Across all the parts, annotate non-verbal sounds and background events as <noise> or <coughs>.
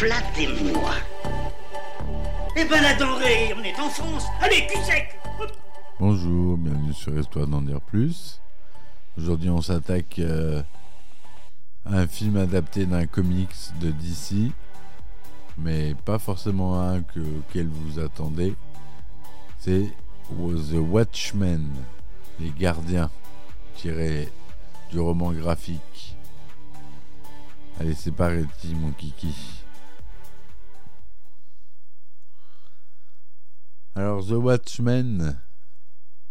Flattez-moi. Eh ben la denrée, on est en France. Allez, cul sec Bonjour, bienvenue sur Histoire d'en dire plus. Aujourd'hui, on s'attaque euh, à un film adapté d'un comics de DC, mais pas forcément un que, auquel vous attendez. C'est The Watchmen, les gardiens, tiré du roman graphique. Allez, c'est parti, mon kiki. Alors, The Watchmen,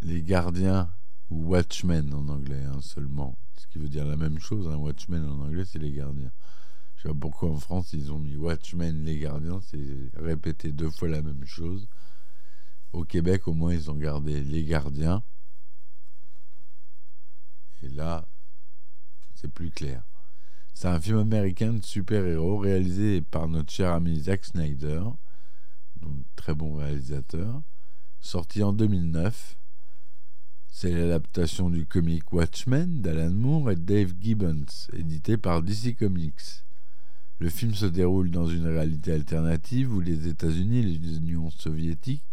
les gardiens, ou Watchmen en anglais hein, seulement, ce qui veut dire la même chose, un Watchmen en anglais, c'est les gardiens. Je sais pas pourquoi en France ils ont mis Watchmen, les gardiens, c'est répéter deux fois la même chose. Au Québec, au moins, ils ont gardé les gardiens. Et là, c'est plus clair. C'est un film américain de super-héros réalisé par notre cher ami Zack Snyder, très bon réalisateur, sorti en 2009. C'est l'adaptation du comic Watchmen d'Alan Moore et Dave Gibbons, édité par DC Comics. Le film se déroule dans une réalité alternative où les États-Unis et l'Union soviétique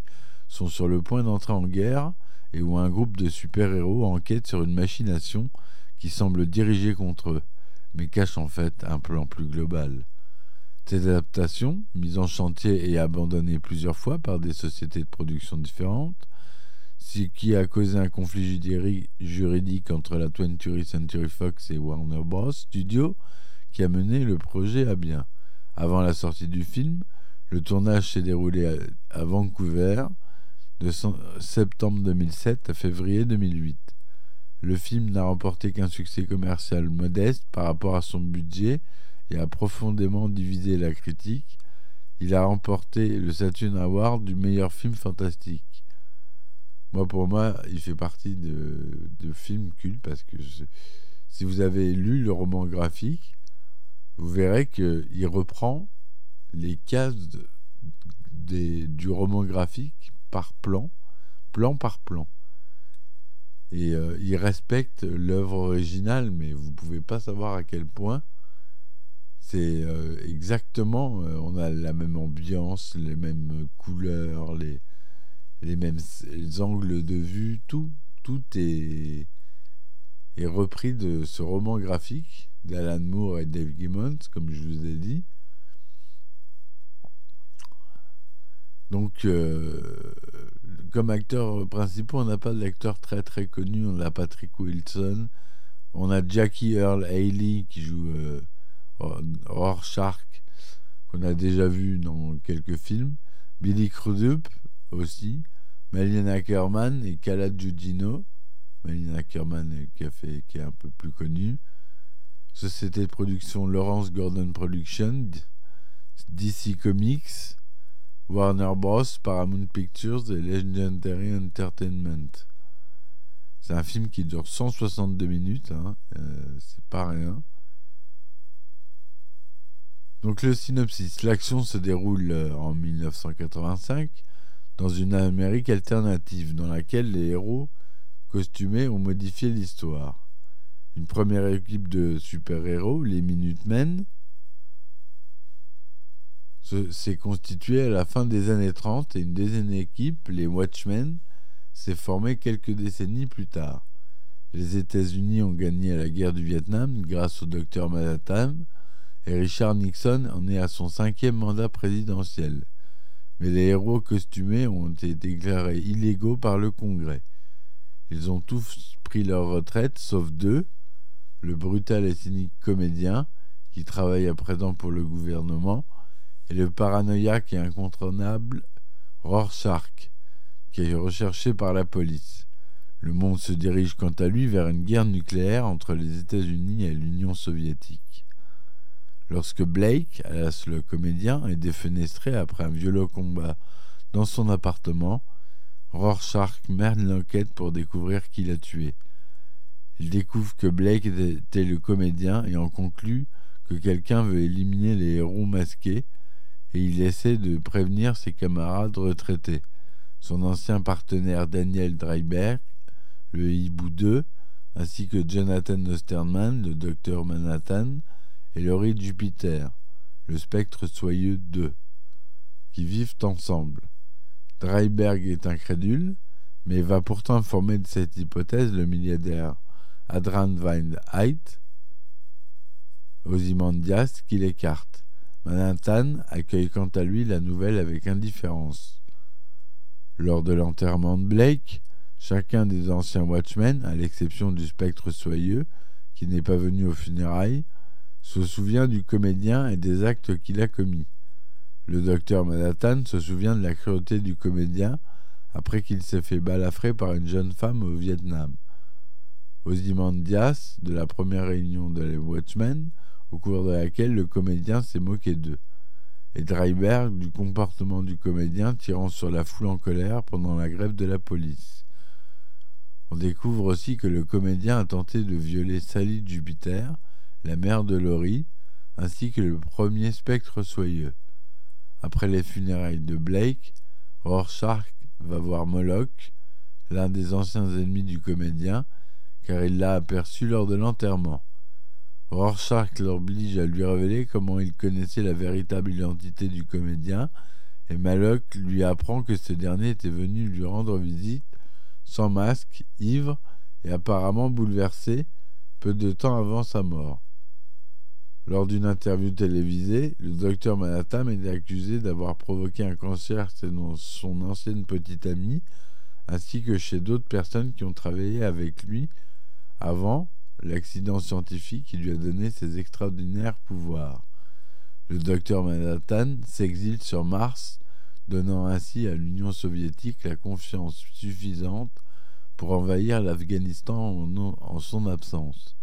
sont sur le point d'entrer en guerre et où un groupe de super-héros enquête sur une machination qui semble dirigée contre eux, mais cache en fait un plan plus global. Cette adaptation, mise en chantier et abandonnée plusieurs fois par des sociétés de production différentes, ce qui a causé un conflit juridique entre la 20th Century Fox et Warner Bros. Studios, qui a mené le projet à bien. Avant la sortie du film, le tournage s'est déroulé à Vancouver de septembre 2007 à février 2008. Le film n'a remporté qu'un succès commercial modeste par rapport à son budget et a profondément divisé la critique. Il a remporté le Saturn Award du meilleur film fantastique. Moi, pour moi, il fait partie de, de films cultes parce que si vous avez lu le roman graphique, vous verrez qu'il reprend les cases du roman graphique par plan, plan par plan. Et euh, il respecte l'œuvre originale, mais vous ne pouvez pas savoir à quel point c'est euh, exactement, euh, on a la même ambiance, les mêmes couleurs, les, les mêmes les angles de vue, tout, tout est, est repris de ce roman graphique d'Alan Moore et Dave Gibbons, comme je vous ai dit. Donc, euh, comme acteurs principaux, on n'a pas d'acteurs très très connus. On a Patrick Wilson, on a Jackie Earl Haley qui joue Rorschach, qu'on a déjà vu dans quelques films. Billy Crudup aussi. Malina Ackerman et Kala Giugino. Malina a fait, qui est un peu plus connue. Société de production Lawrence Gordon Productions, DC Comics, Warner Bros, Paramount Pictures et Legendary Entertainment. C'est un film qui dure 162 minutes, hein, euh, c'est pas rien. Donc le synopsis, l'action se déroule en 1985 dans une Amérique alternative dans laquelle les héros costumés ont modifié l'histoire. Une première équipe de super-héros, les Minutemen, s'est constituée à la fin des années 30 et une deuxième équipe, les Watchmen, s'est formée quelques décennies plus tard. Les États-Unis ont gagné la guerre du Vietnam grâce au docteur Manhattan et Richard Nixon en est à son cinquième mandat présidentiel. Mais les héros costumés ont été déclarés illégaux par le Congrès. Ils ont tous pris leur retraite, sauf deux, le brutal et cynique comédien, qui travaille à présent pour le gouvernement, et le paranoïaque et incontournable Rorschach, qui est recherché par la police. Le monde se dirige quant à lui vers une guerre nucléaire entre les États-Unis et l'Union soviétique. Lorsque Blake, alias le comédien, est défenestré après un violent combat dans son appartement, Rorschach mène l'enquête pour découvrir qui l'a tué. Il découvre que Blake était le comédien et en conclut que quelqu'un veut éliminer les héros masqués et il essaie de prévenir ses camarades retraités, son ancien partenaire Daniel Dreiberg, le Hibou 2, ainsi que Jonathan Osterman, le docteur Manhattan, et Laurie Jupiter, le spectre soyeux 2, qui vivent ensemble. Dreiberg est incrédule, mais va pourtant former de cette hypothèse le milliardaire Adran Van Heit, qui l'écarte. Manhattan accueille quant à lui la nouvelle avec indifférence. Lors de l'enterrement de Blake, chacun des anciens Watchmen, à l'exception du spectre soyeux, qui n'est pas venu aux funérailles, se souvient du comédien et des actes qu'il a commis. Le docteur Manhattan se souvient de la cruauté du comédien après qu'il s'est fait balafrer par une jeune femme au Vietnam. Ozymandias, de la première réunion de les Watchmen, au cours de laquelle le comédien s'est moqué d'eux, et Dreiberg du comportement du comédien tirant sur la foule en colère pendant la grève de la police. On découvre aussi que le comédien a tenté de violer Sally Jupiter, la mère de Laurie, ainsi que le premier spectre soyeux. Après les funérailles de Blake, Rorschach va voir Moloch, l'un des anciens ennemis du comédien, car il l'a aperçu lors de l'enterrement. Rorschach l'oblige à lui révéler comment il connaissait la véritable identité du comédien, et Maloch lui apprend que ce dernier était venu lui rendre visite, sans masque, ivre et apparemment bouleversé, peu de temps avant sa mort. Lors d'une interview télévisée, le docteur Manhattan est accusé d'avoir provoqué un cancer chez son ancienne petite amie, ainsi que chez d'autres personnes qui ont travaillé avec lui avant l'accident scientifique qui lui a donné ses extraordinaires pouvoirs. Le docteur Manhattan s'exile sur Mars, donnant ainsi à l'Union soviétique la confiance suffisante pour envahir l'Afghanistan en, en, son absence.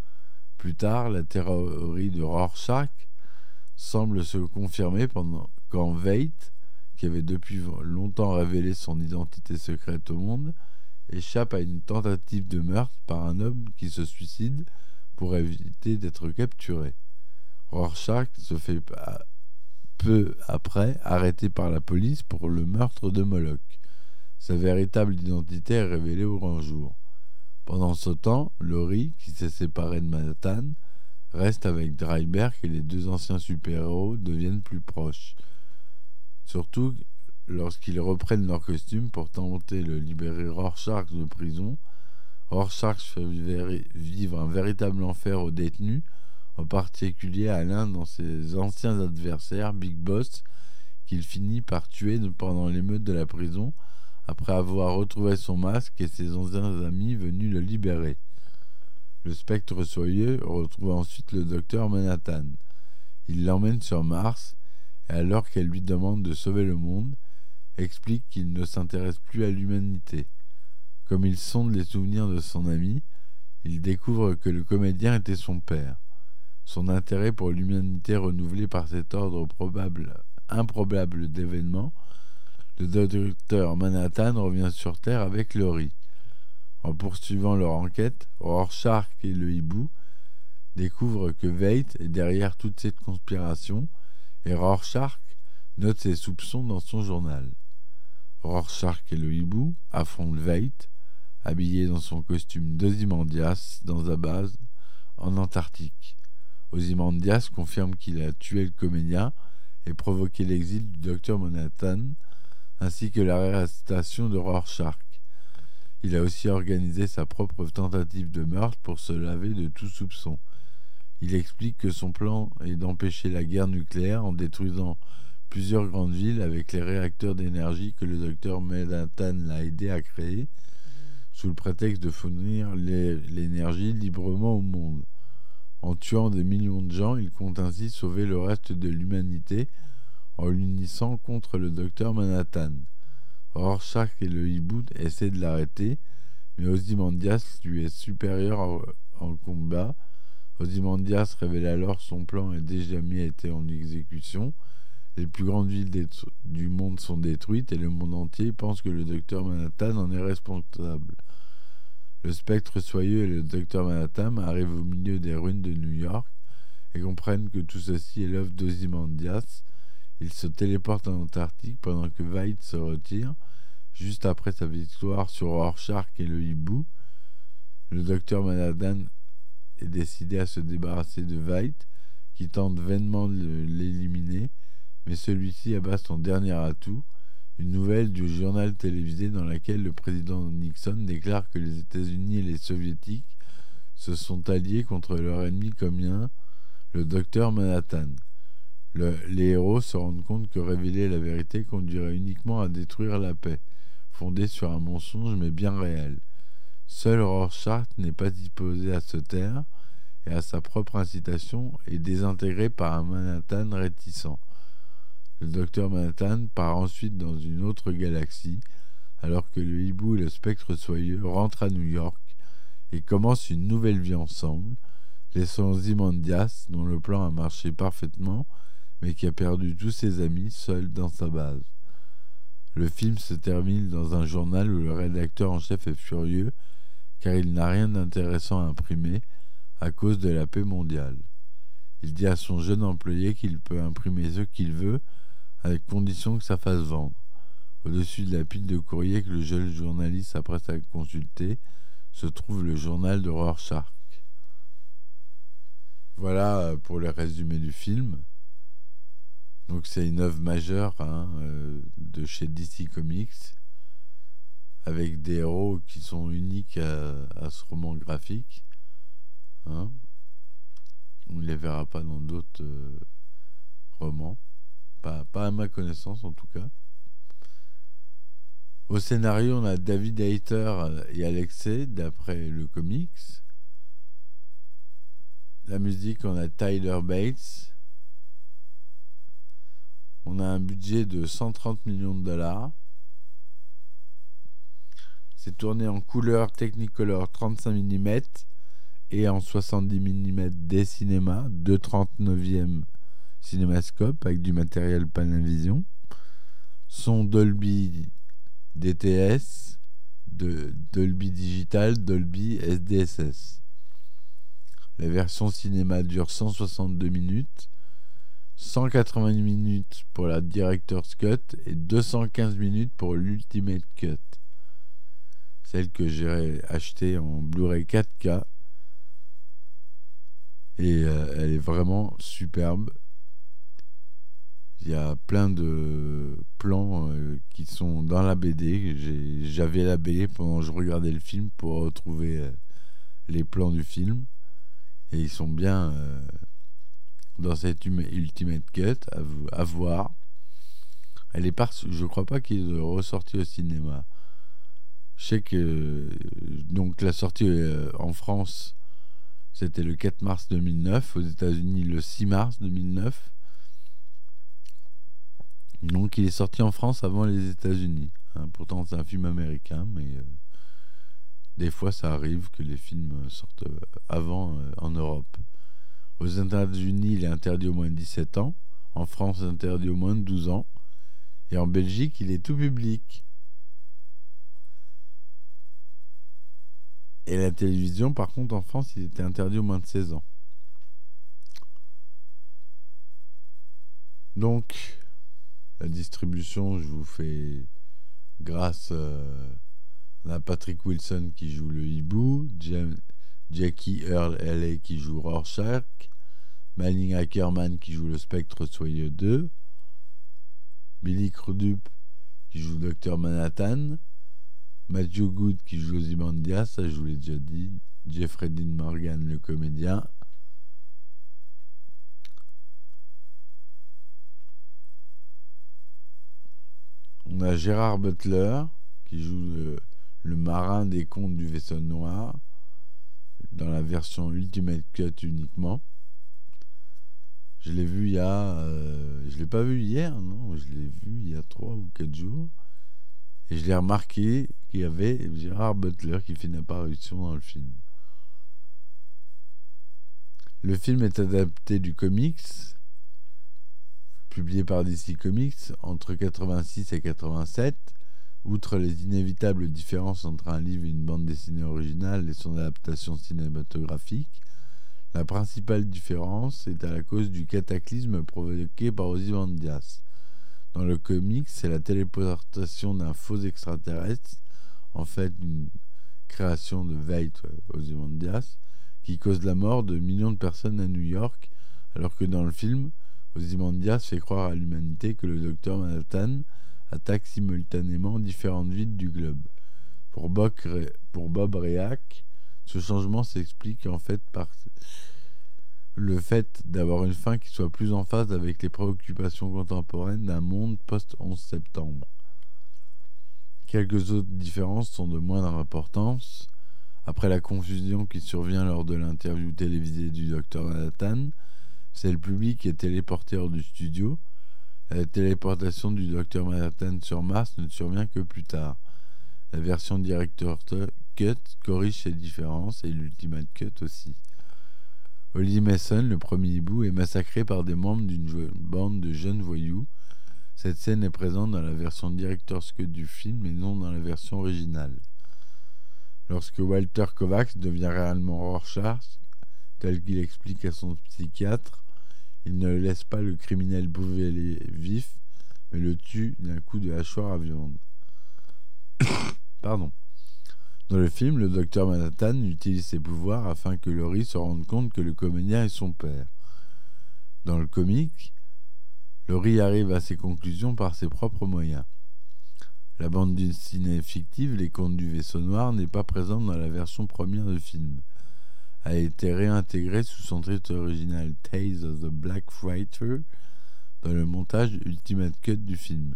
Plus tard, la théorie de Rorschach semble se confirmer pendant quand Veit, qui avait depuis longtemps révélé son identité secrète au monde, échappe à une tentative de meurtre par un homme qui se suicide pour éviter d'être capturé. Rorschach se fait peu après arrêter par la police pour le meurtre de Moloch. Sa véritable identité est révélée au grand jour. Pendant ce temps, Laurie, qui s'est séparé de Manhattan, reste avec Dreiberg et les deux anciens super-héros deviennent plus proches. Surtout lorsqu'ils reprennent leur costume pour tenter de libérer Rorschach de prison, Rorschach fait vivre un véritable enfer aux détenus, en particulier à l'un de ses anciens adversaires, Big Boss, qu'il finit par tuer pendant l'émeute de la prison, après avoir retrouvé son masque et ses anciens amis venus le libérer. Le spectre soyeux retrouve ensuite le docteur Manhattan. Il l'emmène sur Mars, et alors qu'elle lui demande de sauver le monde, explique qu'il ne s'intéresse plus à l'humanité. Comme il sonde les souvenirs de son ami, il découvre que le comédien était son père. Son intérêt pour l'humanité renouvelé par cet ordre probable, improbable d'événements, le docteur Manhattan revient sur Terre avec Laurie. En poursuivant leur enquête, Rorschach et le hibou découvrent que Veit est derrière toute cette conspiration et Rorschach note ses soupçons dans son journal. Rorschach et le hibou affrontent Veit, habillé dans son costume d'Ozymandias dans sa base en Antarctique. Ozymandias confirme qu'il a tué le comédien et provoqué l'exil du docteur Manhattan, ainsi que l'arrestation de Rorschach. Il a aussi organisé sa propre tentative de meurtre pour se laver de tout soupçon. Il explique que son plan est d'empêcher la guerre nucléaire en détruisant plusieurs grandes villes avec les réacteurs d'énergie que le docteur Manhattan l'a aidé à créer, sous le prétexte de fournir l'énergie librement au monde. En tuant des millions de gens, il compte ainsi sauver le reste de l'humanité en l'unissant contre le docteur Manhattan. Rorschach et le hibou essaient de l'arrêter, mais Ozymandias lui est supérieur en, combat. Ozymandias révèle alors son plan et déjà mis en exécution. Les plus grandes villes du monde sont détruites et le monde entier pense que le docteur Manhattan en est responsable. Le spectre soyeux et le docteur Manhattan arrivent au milieu des ruines de New York et comprennent que tout ceci est l'œuvre d'Ozymandias. Ils se téléportent en Antarctique pendant que Veidt se retire, juste après sa victoire sur Rorschach et le hibou. Le docteur Manhattan est décidé à se débarrasser de Veidt, qui tente vainement de l'éliminer, mais celui-ci abat son dernier atout, une nouvelle du journal télévisé dans laquelle le président Nixon déclare que les États-Unis et les Soviétiques se sont alliés contre leur ennemi commun, le docteur Manhattan. Le- les héros se rendent compte que révéler la vérité conduirait uniquement à détruire la paix, fondée sur un mensonge mais bien réel. Seul Rorschach n'est pas disposé à se taire et à sa propre incitation est désintégré par un Manhattan réticent. Le docteur Manhattan part ensuite dans une autre galaxie, alors que le hibou et le spectre soyeux rentrent à New York et commencent une nouvelle vie ensemble, laissant Ozymandias, dont le plan a marché parfaitement, mais qui a perdu tous ses amis seul dans sa base. Le film se termine dans un journal où le rédacteur en chef est furieux car il n'a rien d'intéressant à imprimer à cause de la paix mondiale. Il dit à son jeune employé qu'il peut imprimer ce qu'il veut à condition que ça fasse vendre. Au-dessus de la pile de courrier que le jeune journaliste s'apprête à consulter se trouve le journal de Rorschach. Voilà euh, pour le résumé du film. Donc c'est une œuvre majeure hein, euh, de chez DC Comics avec des héros qui sont uniques à, ce roman graphique. hein. On ne les verra pas dans d'autres euh, romans. Pas, pas à ma connaissance en tout cas. Au scénario, on a David Hayter et Alexei, d'après le comics. La musique, on a Tyler Bates. On a un budget de 130 millions de dollars. C'est tourné en couleur Technicolor 35 mm et en 70 mm des cinémas, 2 39e cinémascope avec du matériel Panavision. Son Dolby DTS, Dolby Digital, Dolby SDSS. La version cinéma dure 162 minutes, 180 minutes pour la Director's Cut et 215 minutes pour l'Ultimate Cut. Celle que j'ai achetée en Blu-ray 4K. Et euh, elle est vraiment superbe. Il y a plein de plans euh, qui sont dans la BD. J'avais la BD pendant que je regardais le film pour retrouver euh, les plans du film. Et ils sont bien dans cette Ultimate Cut à, à voir. Elle est. Je crois pas qu'il est ressorti au cinéma. Je sais que donc la sortie euh, en France, c'était le 4 mars 2009. Aux États-Unis, le 6 mars 2009. Donc il est sorti en France avant les États-Unis. hein. pourtant c'est un film américain, mais euh, des fois ça arrive que les films sortent euh, avant en Europe. Aux États-Unis il est interdit au moins de 17 ans. En France interdit au moins de 12 ans. Et en Belgique il est tout public. Et la télévision par contre en France il était interdit au moins de 16 ans. Donc la distribution, je vous fais grâce euh, à Patrick Wilson qui joue le hibou, Jam- Jackie Earl Haley qui joue Rorschach, Malin Ackerman qui joue le Spectre Soyeux 2, Billy Crudup qui joue Dr Manhattan, Matthew Good qui joue Ozymandias, ça je vous l'ai déjà dit, Jeffrey Dean Morgan le comédien, On a Gérard Butler qui joue le marin des contes du vaisseau noir dans la version Ultimate Cut uniquement. Je l'ai vu il y a. euh, je l'ai pas vu hier, non Je l'ai vu il y a 3 ou 4 jours. Et je l'ai remarqué qu'il y avait Gérard Butler qui fait une apparition dans le film. Le film est adapté du comics, publié par DC Comics entre 86 et 87. Outre les inévitables différences entre un livre et une bande dessinée originale et son adaptation cinématographique, la principale différence est à la cause du cataclysme provoqué par Ozymandias. Dans le comics, c'est la téléportation d'un faux extraterrestre, en fait une création de Veit Ozymandias, qui cause la mort de millions de personnes à New York, alors que dans le film, Ozymandias fait croire à l'humanité que le docteur Manhattan attaque simultanément différentes villes du globe. Pour Bob, pour ce changement s'explique en fait par le fait d'avoir une fin qui soit plus en phase avec les préoccupations contemporaines d'un monde post-11 septembre. Quelques autres différences sont de moindre importance. Après la confusion qui survient lors de l'interview télévisée du Dr Manhattan, c'est le public qui est téléporté hors du studio. La téléportation du Dr Manhattan sur Mars ne survient que plus tard. La version Director Cut corrige ces différences et l'Ultimate Cut aussi. Holly Mason, le premier hibou, est massacré par des membres d'une bande de jeunes voyous. Cette scène est présente dans la version Director's Cut du film et non dans la version originale. Lorsque Walter Kovacs devient réellement Rorschach, tel qu'il explique à son psychiatre, il ne laisse pas le criminel brûler vif, mais le tue d'un coup de hachoir à viande. <coughs> Pardon. Dans le film, le docteur Manhattan utilise ses pouvoirs afin que Laurie se rende compte que le comédien est son père. Dans le comique, Laurie arrive à ses conclusions par ses propres moyens. La bande dessinée fictive Les Contes du Vaisseau Noir n'est pas présente dans la version première du film. A été réintégrée sous son titre original Tales of the Black Fighter dans le montage Ultimate Cut du film.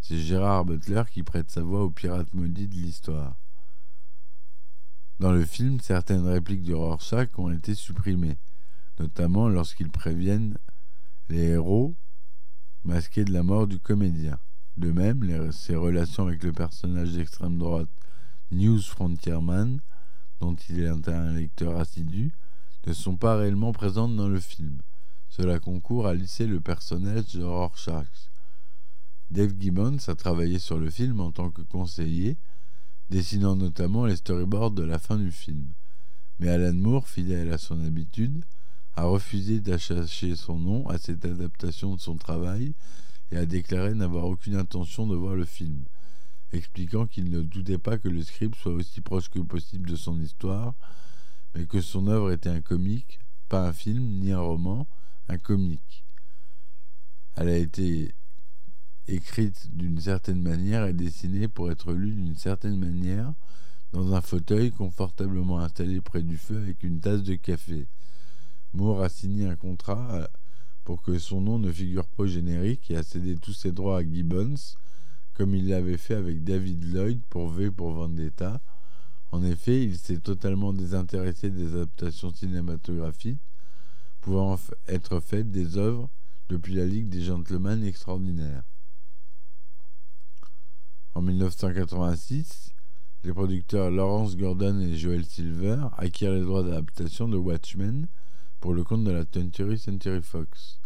C'est Gérard Butler qui prête sa voix au pirate maudit de l'histoire. Dans le film, certaines répliques du Rorschach ont été supprimées, notamment lorsqu'ils préviennent les héros masqués de la mort du comédien. De même, ses relations avec le personnage d'extrême droite News Frontierman, dont il est un lecteur assidu, ne sont pas réellement présentes dans le film. Cela concourt à lisser le personnage de Rorschach. Dave Gibbons a travaillé sur le film en tant que conseiller dessinant notamment les storyboards de la fin du film. Mais Alan Moore, fidèle à son habitude, a refusé d'attacher son nom à cette adaptation de son travail et a déclaré n'avoir aucune intention de voir le film, expliquant qu'il ne doutait pas que le script soit aussi proche que possible de son histoire, mais que son œuvre était un comique, pas un film ni un roman, un comique. Elle a été écrite d'une certaine manière et dessinée pour être lue d'une certaine manière dans un fauteuil confortablement installé près du feu avec une tasse de café. Moore a signé un contrat euh, pour que son nom ne figure pas au générique et a cédé tous ses droits à Gibbons, comme il l'avait fait avec David Lloyd pour V pour Vendetta. En effet, il s'est totalement désintéressé des adaptations cinématographiques pouvant être faites des œuvres depuis la Ligue des Gentlemen Extraordinaires. En 1986, les producteurs Lawrence Gordon et Joel Silver acquièrent les droits d'adaptation de Watchmen pour le compte de la 20th Century Fox.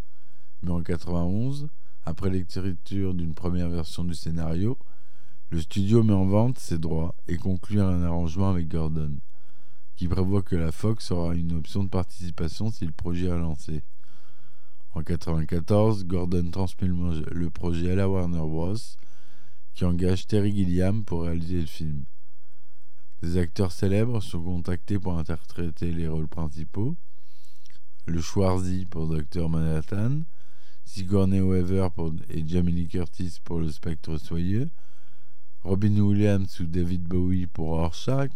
Mais en 1991, après l'écriture d'une première version du scénario, le studio met en vente ses droits et conclut un arrangement avec Gordon, qui prévoit que la Fox aura une option de participation si le projet est lancé. En 1994, Gordon transmet le projet à la Warner Bros qui engage Terry Gilliam pour réaliser le film. Des acteurs célèbres sont contactés pour interpréter les rôles principaux. Le Schwarzy pour Dr Manhattan, Sigourney Weaver pour, et Jamie Curtis pour Le Spectre Soyeux, Robin Williams ou David Bowie pour Rorschach,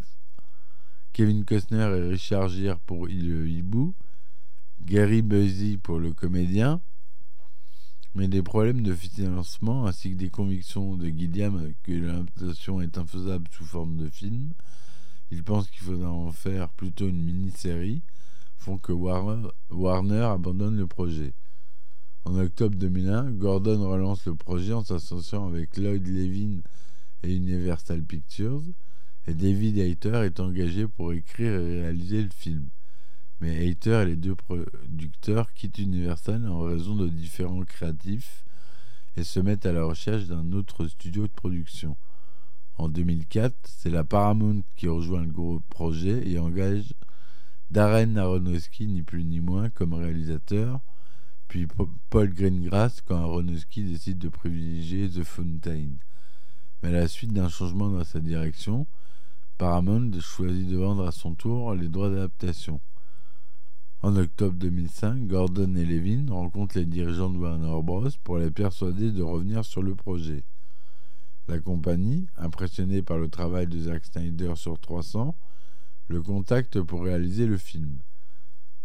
Kevin Costner et Richard Gere pour Le Hibou, Gary Busey pour Le Comédien, mais des problèmes de financement ainsi que des convictions de Gilliam que l'adaptation est infaisable sous forme de film, il pense qu'il faudra en faire plutôt une mini-série, font que Warner, abandonne le projet. En octobre 2001, Gordon relance le projet en s'associant avec Lloyd Levin et Universal Pictures, et David Hayter est engagé pour écrire et réaliser le film. Mais Hayter et les deux producteurs quittent Universal en raison de différents créatifs et se mettent à la recherche d'un autre studio de production. En 2004, c'est la Paramount qui rejoint le gros projet et engage Darren Aronofsky, ni plus ni moins, comme réalisateur, puis Paul Greengrass quand Aronofsky décide de privilégier The Fountain. Mais à la suite d'un changement dans sa direction, Paramount choisit de vendre à son tour les droits d'adaptation. En octobre 2005, Gordon et Levin rencontrent les dirigeants de Warner Bros. pour les persuader de revenir sur le projet. La compagnie, impressionnée par le travail de Zack Snyder sur 300, le contacte pour réaliser le film.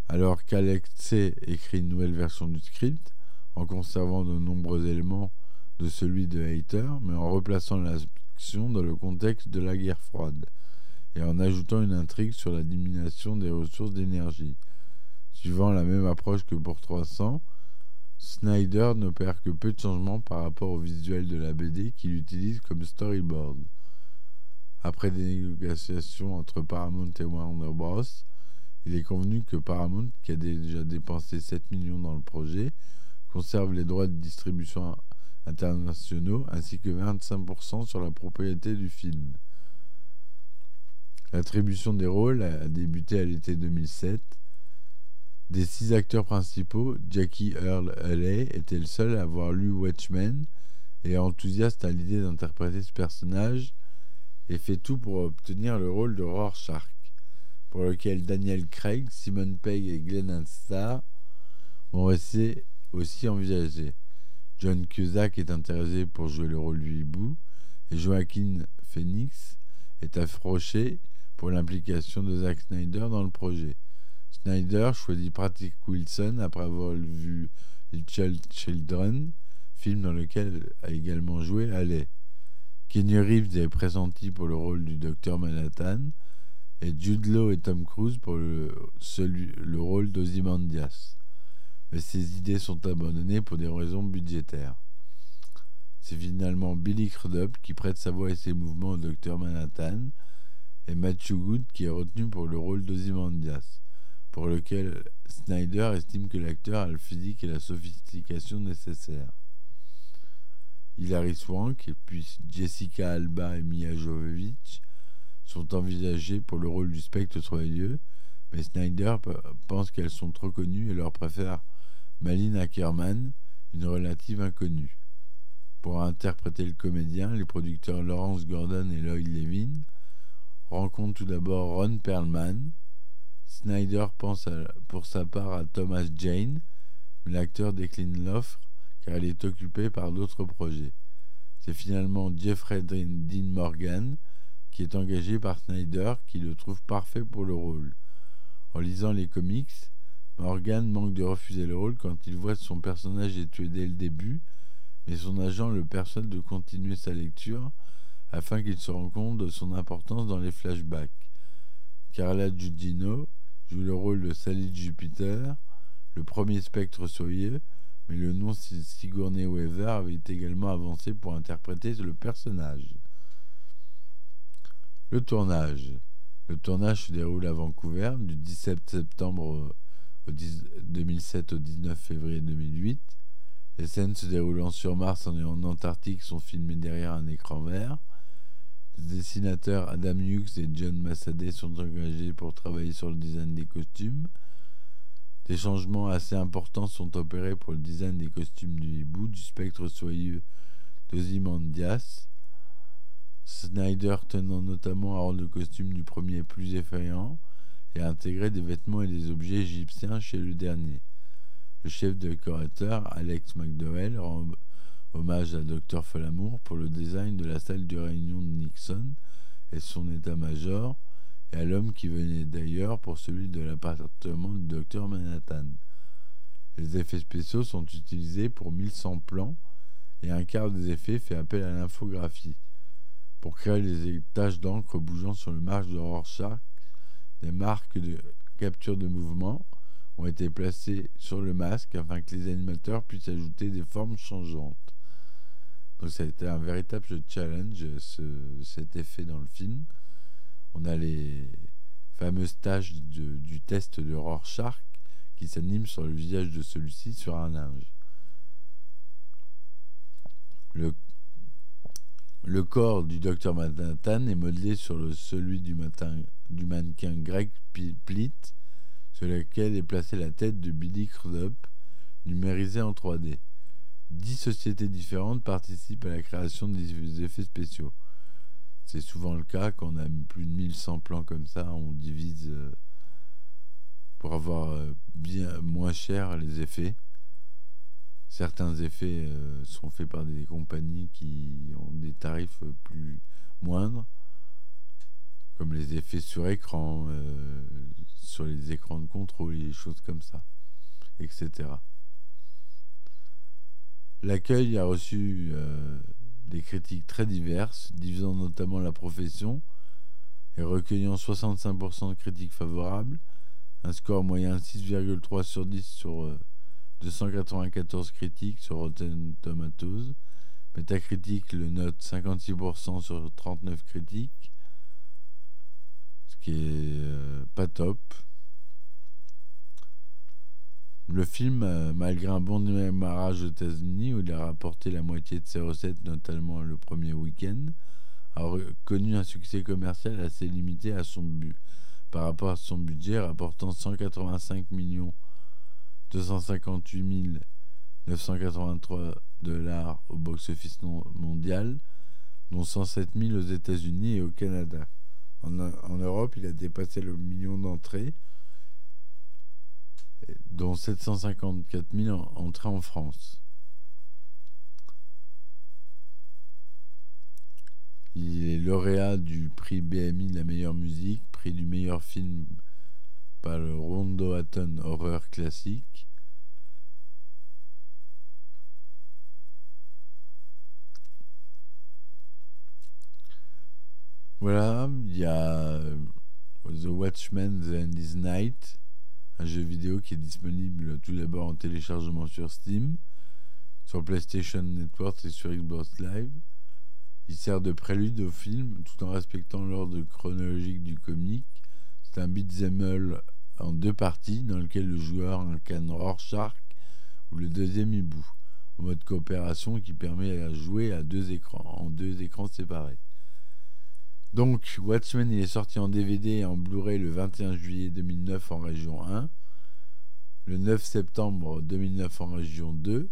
Alors qu'Alexei écrit une nouvelle version du script, en conservant de nombreux éléments de celui de Hater, mais en replaçant l'action dans le contexte de la guerre froide, et en ajoutant une intrigue sur la diminution des ressources d'énergie. Suivant la même approche que pour 300, Snyder n'opère que peu de changements par rapport au visuel de la BD qu'il utilise comme storyboard. Après des négociations entre Paramount et Warner Bros., il est convenu que Paramount, qui a déjà dépensé 7 millions dans le projet, conserve les droits de distribution internationaux ainsi que 25% sur la propriété du film. L'attribution des rôles a débuté à l'été 2007 des six acteurs principaux, Jackie Earl Haley était le seul à avoir lu Watchmen et enthousiaste à l'idée d'interpréter ce personnage et fait tout pour obtenir le rôle de Rorschach, pour lequel Daniel Craig, Simon Pegg et Glenn Hansard ont été aussi envisagés. John Cusack est intéressé pour jouer le rôle du hibou et Joaquin Phoenix est approché pour l'implication de Zack Snyder dans le projet. Snyder choisit Patrick Wilson après avoir vu Little Children, film dans lequel a également joué Alley. Kenny Reeves est pressenti pour le rôle du docteur Manhattan et Jude Law et Tom Cruise pour le, le rôle d'Ozymandias. Mais ces idées sont abandonnées pour des raisons budgétaires. C'est finalement Billy Crudup qui prête sa voix et ses mouvements au docteur Manhattan et Matthew Good qui est retenu pour le rôle d'Ozymandias pour lequel Snyder estime que l'acteur a le physique et la sophistication nécessaires. Hilary Swank et puis Jessica Alba et Mia Jovovich sont envisagées pour le rôle du spectre soyeux, mais Snyder pense qu'elles sont trop connues et leur préfère Malin Ackerman, une relative inconnue. Pour interpréter le comédien, les producteurs Lawrence Gordon et Lloyd Levin rencontrent tout d'abord Ron Perlman, Snyder pense pour sa part à Thomas Jane, mais l'acteur décline l'offre car il est occupé par d'autres projets. C'est finalement Jeffrey Dean Morgan qui est engagé par Snyder qui le trouve parfait pour le rôle. En lisant les comics, Morgan manque de refuser le rôle quand il voit son personnage est tué dès le début, mais son agent le persuade de continuer sa lecture afin qu'il se rende compte de son importance dans les flashbacks. Carla Giudino joue le rôle de Sally Jupiter, le premier spectre soyeux, mais le nom Sigourney Weaver avait également avancé pour interpréter le personnage. Le tournage. Se déroule à Vancouver du 17 septembre au 2007 au 19 février 2008. Les scènes se déroulant sur Mars et en Antarctique sont filmées derrière un écran vert. Les dessinateurs Adam Hughes et John Massadet sont engagés pour travailler sur le design des costumes. Des changements assez importants sont opérés pour le design des costumes du hibou, du spectre soyeux d'Ozymandias. Snyder tenant notamment à rendre le costume du premier plus effrayant et à intégrer des vêtements et des objets égyptiens chez le dernier. Le chef décorateur, Alex McDowell, rend Hommage à Dr Falamour pour le design de la salle de réunion de Nixon et son état-major, et à l'homme qui venait d'ailleurs pour celui de l'appartement du docteur Manhattan. Les effets spéciaux sont utilisés pour 1100 plans et un quart des effets fait appel à l'infographie. Pour créer les taches d'encre bougeant sur le marge de Rorschach, des marques de capture de mouvement ont été placées sur le masque afin que les animateurs puissent ajouter des formes changeantes. Donc ça a été un véritable challenge, ce- cet effet dans le film. On a les fameuses tâches de- du test de Rorschach qui s'animent sur le visage de celui-ci sur un linge. Le corps du docteur Manhattan est modelé sur celui du, matin- du mannequin grec Plit, sur lequel est placée la tête de Billy Crudup, numérisée en 3D. Dix sociétés différentes participent à la création des effets spéciaux. C'est souvent le cas quand on a plus de 1100 plans comme ça, on divise euh, pour avoir euh, bien moins cher les effets. Certains effets euh, sont faits par des compagnies qui ont des tarifs plus moindres, comme les effets sur écran, euh, sur les écrans de contrôle, et des choses comme ça, etc. L'accueil a reçu euh, des critiques très diverses, divisant notamment la profession et recueillant 65% de critiques favorables, un score moyen 6,3 sur 10 sur 294 critiques sur Rotten Tomatoes. Metacritic le note 56% sur 39 critiques, ce qui est euh, pas top. Le film, euh, malgré un bon démarrage aux États-Unis où il a rapporté la moitié de ses recettes, notamment le premier week-end, a connu un succès commercial assez limité à son but par rapport à son budget, rapportant 185 millions 258 983 dollars au box-office mondial, dont 107 000 aux États-Unis et au Canada. En, Europe, il a dépassé le million d'entrées, dont 754 000 en- entrées en France. Il est lauréat du prix BMI de la meilleure musique, prix du meilleur film par le Rondo Hatton Horror Classique. Voilà, il y a euh, The Watchmen The End is Night, un jeu vidéo qui est disponible tout d'abord en téléchargement sur Steam, sur PlayStation Network et sur Xbox Live. Il sert de prélude au film tout en respectant l'ordre chronologique du comic. C'est un beat'em en deux parties dans lequel le joueur incarne Rorschach ou le deuxième hibou en mode coopération qui permet à jouer à deux écrans, en deux écrans séparés. Donc, Watchmen il est sorti en DVD et en Blu-ray le 21 juillet 2009 en région 1, le 9 septembre 2009 en région 2,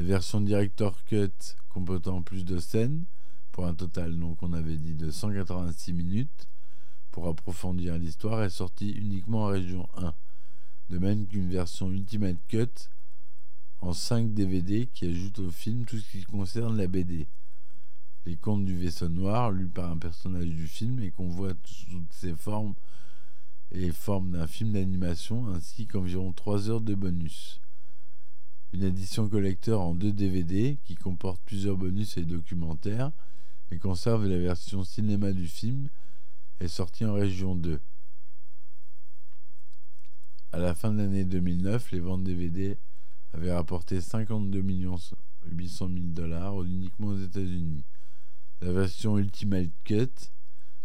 la version Director Cut comportant plus de scènes, pour un total, donc on avait dit, de 186 minutes, pour approfondir l'histoire, est sortie uniquement en région 1, de même qu'une version Ultimate Cut en 5 DVD qui ajoute au film tout ce qui concerne la BD les contes du vaisseau noir, lus par un personnage du film et qu'on voit toutes ses formes et formes d'un film d'animation, ainsi qu'environ 3 heures de bonus. Une édition collector en 2 DVD qui comporte plusieurs bonus et documentaires, mais conserve la version cinéma du film, est sortie en région 2. À la fin de l'année 2009, les ventes DVD avaient rapporté 52 800 000 dollars uniquement aux États-Unis. La version Ultimate Cut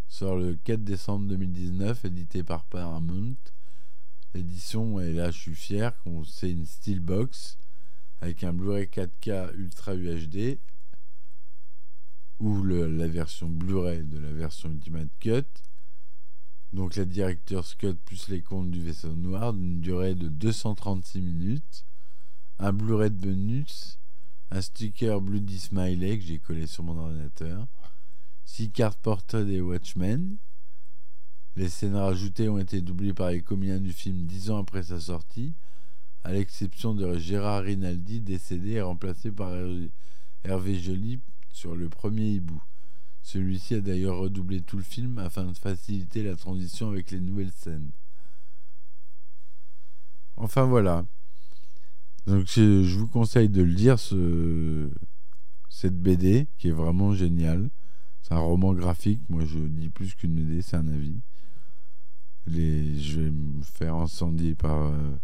sort le 4 décembre 2019, éditée par Paramount. L'édition, et là je suis fier, c'est une Steelbox avec un Blu-ray 4K Ultra UHD ou la version Blu-ray de la version Ultimate Cut. Donc la Director's Cut plus les comptes du vaisseau noir d'une durée de 236 minutes. Un Blu-ray de bonus un sticker Bloody Smiley que j'ai collé sur mon ordinateur, 6 cartes portrait des Watchmen. Les scènes rajoutées ont été doublées par les comédiens du film 10 ans après sa sortie, à l'exception de Gérard Rinaldi, décédé et remplacé par Her- Hervé Joly sur le premier hibou. Celui-ci a d'ailleurs redoublé tout le film afin de faciliter la transition avec les nouvelles scènes. Enfin voilà. Donc je, vous conseille de le lire, ce, cette BD qui est vraiment géniale. C'est un roman graphique, moi je dis plus qu'une BD, c'est un avis. Les, je vais me faire incendier par euh,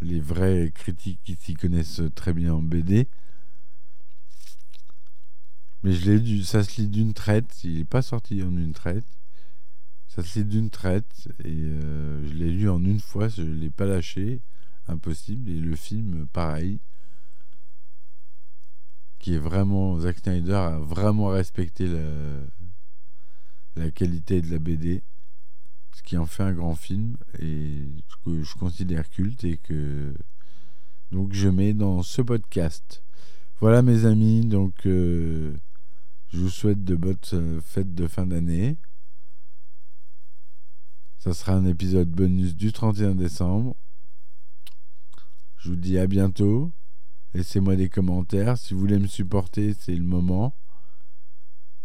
les vrais critiques qui s'y connaissent très bien en BD. Mais je l'ai ça se lit d'une traite. Il n'est pas sorti en une traite. Ça se lit d'une traite. Et euh, je l'ai lu en une fois. Je ne l'ai pas lâché. Impossible. Et le film, pareil. Qui est vraiment. Zack Snyder a vraiment respecté la, la qualité de la BD. Ce qui en fait un grand film. Et que je considère culte. Et que. Donc je mets dans ce podcast. Voilà mes amis, donc euh, je vous souhaite de bonnes euh, fêtes de fin d'année. Ça sera un épisode bonus du 31 décembre. Je vous dis à bientôt. Laissez-moi des commentaires. Si vous voulez me supporter, c'est le moment.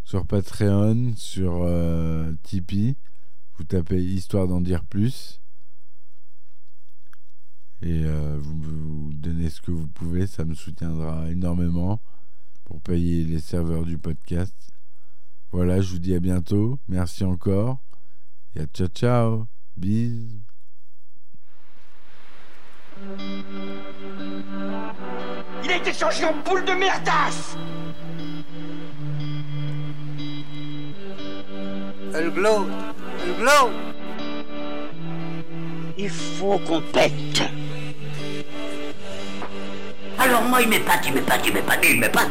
Sur Patreon, sur euh, Tipeee, vous tapez Histoire d'en dire plus. Et euh, vous, vous donnez ce que vous pouvez, ça me soutiendra énormément pour payer les serveurs du podcast. Voilà, je vous dis à bientôt. Merci encore. Et à ciao ciao. Bis. Il a été changé en boule de merdasse Elle glow. Elle glow. Il faut qu'on pète. Alors moi, il m'épate, il m'épate, il m'épate, il m'épate.